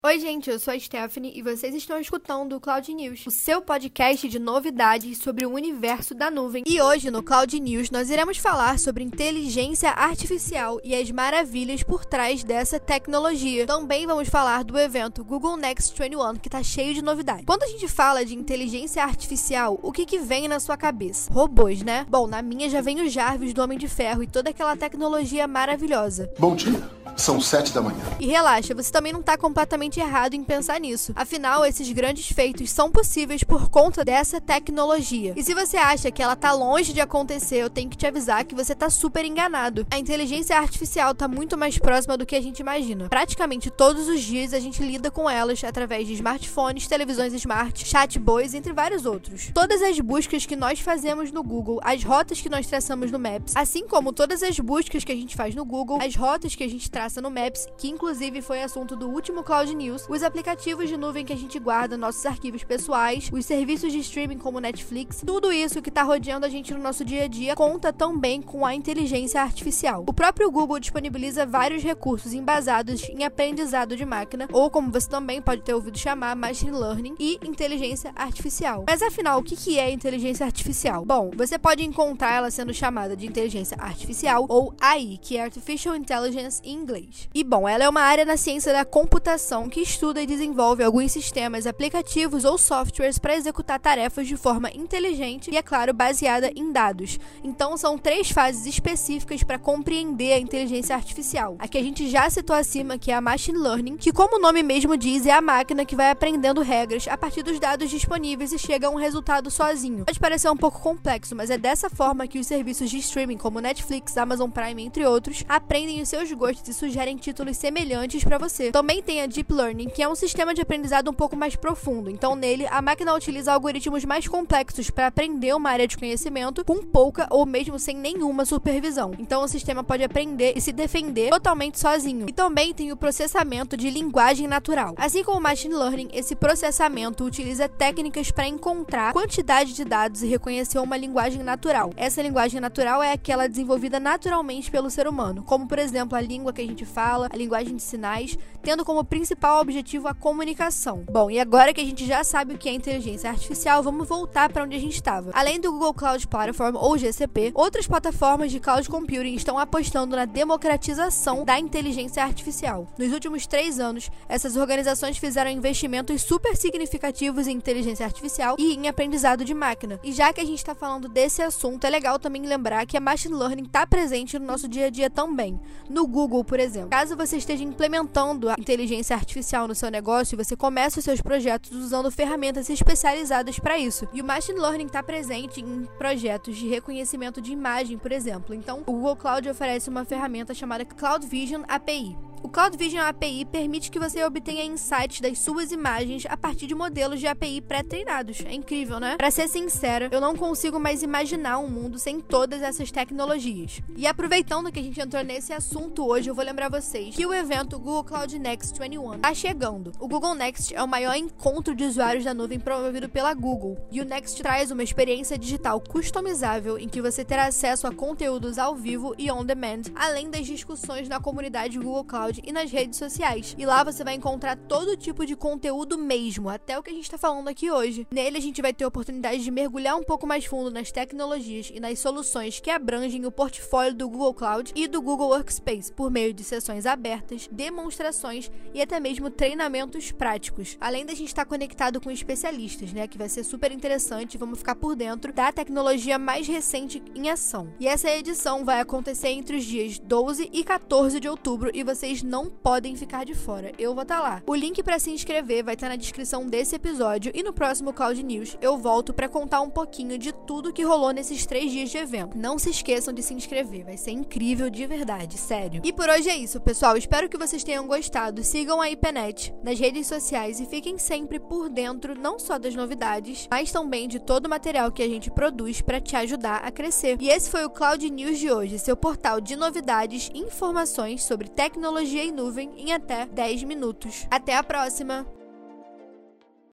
Oi, gente, eu sou a Stephanie e vocês estão escutando o Cloud News, o seu podcast de novidades sobre o universo da nuvem. E hoje no Cloud News nós iremos falar sobre inteligência artificial e as maravilhas por trás dessa tecnologia. Também vamos falar do evento Google Next 21, que tá cheio de novidades. Quando a gente fala de inteligência artificial, o que que vem na sua cabeça? Robôs, né? Bom, na minha já vem o Jarvis do Homem de Ferro e toda aquela tecnologia maravilhosa. Bom dia. São sete da manhã. E relaxa, você também não tá completamente errado em pensar nisso. Afinal, esses grandes feitos são possíveis por conta dessa tecnologia. E se você acha que ela tá longe de acontecer, eu tenho que te avisar que você tá super enganado. A inteligência artificial tá muito mais próxima do que a gente imagina. Praticamente todos os dias a gente lida com elas através de smartphones, televisões smart, chatbots, entre vários outros. Todas as buscas que nós fazemos no Google, as rotas que nós traçamos no Maps, assim como todas as buscas que a gente faz no Google, as rotas que a gente traça no Maps, que inclusive foi assunto do último Cloud News, os aplicativos de nuvem que a gente guarda nossos arquivos pessoais, os serviços de streaming como Netflix, tudo isso que está rodeando a gente no nosso dia a dia conta também com a inteligência artificial. O próprio Google disponibiliza vários recursos embasados em aprendizado de máquina, ou como você também pode ter ouvido chamar, machine learning e inteligência artificial. Mas afinal, o que é inteligência artificial? Bom, você pode encontrar ela sendo chamada de inteligência artificial ou AI, que é Artificial Intelligence em inglês. E bom, ela é uma área na ciência da computação que estuda e desenvolve alguns sistemas, aplicativos ou softwares para executar tarefas de forma inteligente e, é claro, baseada em dados. Então, são três fases específicas para compreender a inteligência artificial. A que a gente já citou acima, que é a machine learning, que, como o nome mesmo diz, é a máquina que vai aprendendo regras a partir dos dados disponíveis e chega a um resultado sozinho. Pode parecer um pouco complexo, mas é dessa forma que os serviços de streaming, como Netflix, Amazon Prime, entre outros, aprendem os seus gostos sugerem títulos semelhantes para você. Também tem a Deep Learning, que é um sistema de aprendizado um pouco mais profundo. Então, nele, a máquina utiliza algoritmos mais complexos para aprender uma área de conhecimento com pouca ou mesmo sem nenhuma supervisão. Então, o sistema pode aprender e se defender totalmente sozinho. E também tem o processamento de linguagem natural. Assim como o Machine Learning, esse processamento utiliza técnicas para encontrar quantidade de dados e reconhecer uma linguagem natural. Essa linguagem natural é aquela desenvolvida naturalmente pelo ser humano, como por exemplo a língua que a gente fala, a linguagem de sinais, tendo como principal objetivo a comunicação. Bom, e agora que a gente já sabe o que é inteligência artificial, vamos voltar para onde a gente estava. Além do Google Cloud Platform ou GCP, outras plataformas de cloud computing estão apostando na democratização da inteligência artificial. Nos últimos três anos, essas organizações fizeram investimentos super significativos em inteligência artificial e em aprendizado de máquina. E já que a gente está falando desse assunto, é legal também lembrar que a machine learning está presente no nosso dia a dia também. No Google, por exemplo exemplo, caso você esteja implementando a inteligência artificial no seu negócio, você começa os seus projetos usando ferramentas especializadas para isso. E o machine learning está presente em projetos de reconhecimento de imagem, por exemplo. Então, o Google Cloud oferece uma ferramenta chamada Cloud Vision API. O Cloud Vision API permite que você obtenha insights das suas imagens a partir de modelos de API pré-treinados. É incrível, né? Para ser sincera, eu não consigo mais imaginar um mundo sem todas essas tecnologias. E aproveitando que a gente entrou nesse assunto hoje, eu vou lembrar vocês que o evento Google Cloud Next 21 está chegando. O Google Next é o maior encontro de usuários da nuvem promovido pela Google. E o Next traz uma experiência digital customizável em que você terá acesso a conteúdos ao vivo e on demand, além das discussões na comunidade Google Cloud SoundCloud e nas redes sociais. E lá você vai encontrar todo tipo de conteúdo mesmo, até o que a gente está falando aqui hoje. Nele a gente vai ter a oportunidade de mergulhar um pouco mais fundo nas tecnologias e nas soluções que abrangem o portfólio do Google Cloud e do Google Workspace por meio de sessões abertas, demonstrações e até mesmo treinamentos práticos. Além da gente estar tá conectado com especialistas, né, que vai ser super interessante, vamos ficar por dentro da tecnologia mais recente em ação. E essa edição vai acontecer entre os dias 12 e 14 de outubro e vocês vocês não podem ficar de fora. Eu vou estar tá lá. O link para se inscrever vai estar tá na descrição desse episódio e no próximo Cloud News eu volto para contar um pouquinho de tudo que rolou nesses três dias de evento. Não se esqueçam de se inscrever, vai ser incrível de verdade, sério. E por hoje é isso, pessoal. Espero que vocês tenham gostado. Sigam a IPNET nas redes sociais e fiquem sempre por dentro não só das novidades, mas também de todo o material que a gente produz para te ajudar a crescer. E esse foi o Cloud News de hoje, seu portal de novidades e informações sobre tecnologia tecnologia em nuvem em até 10 minutos. Até a próxima!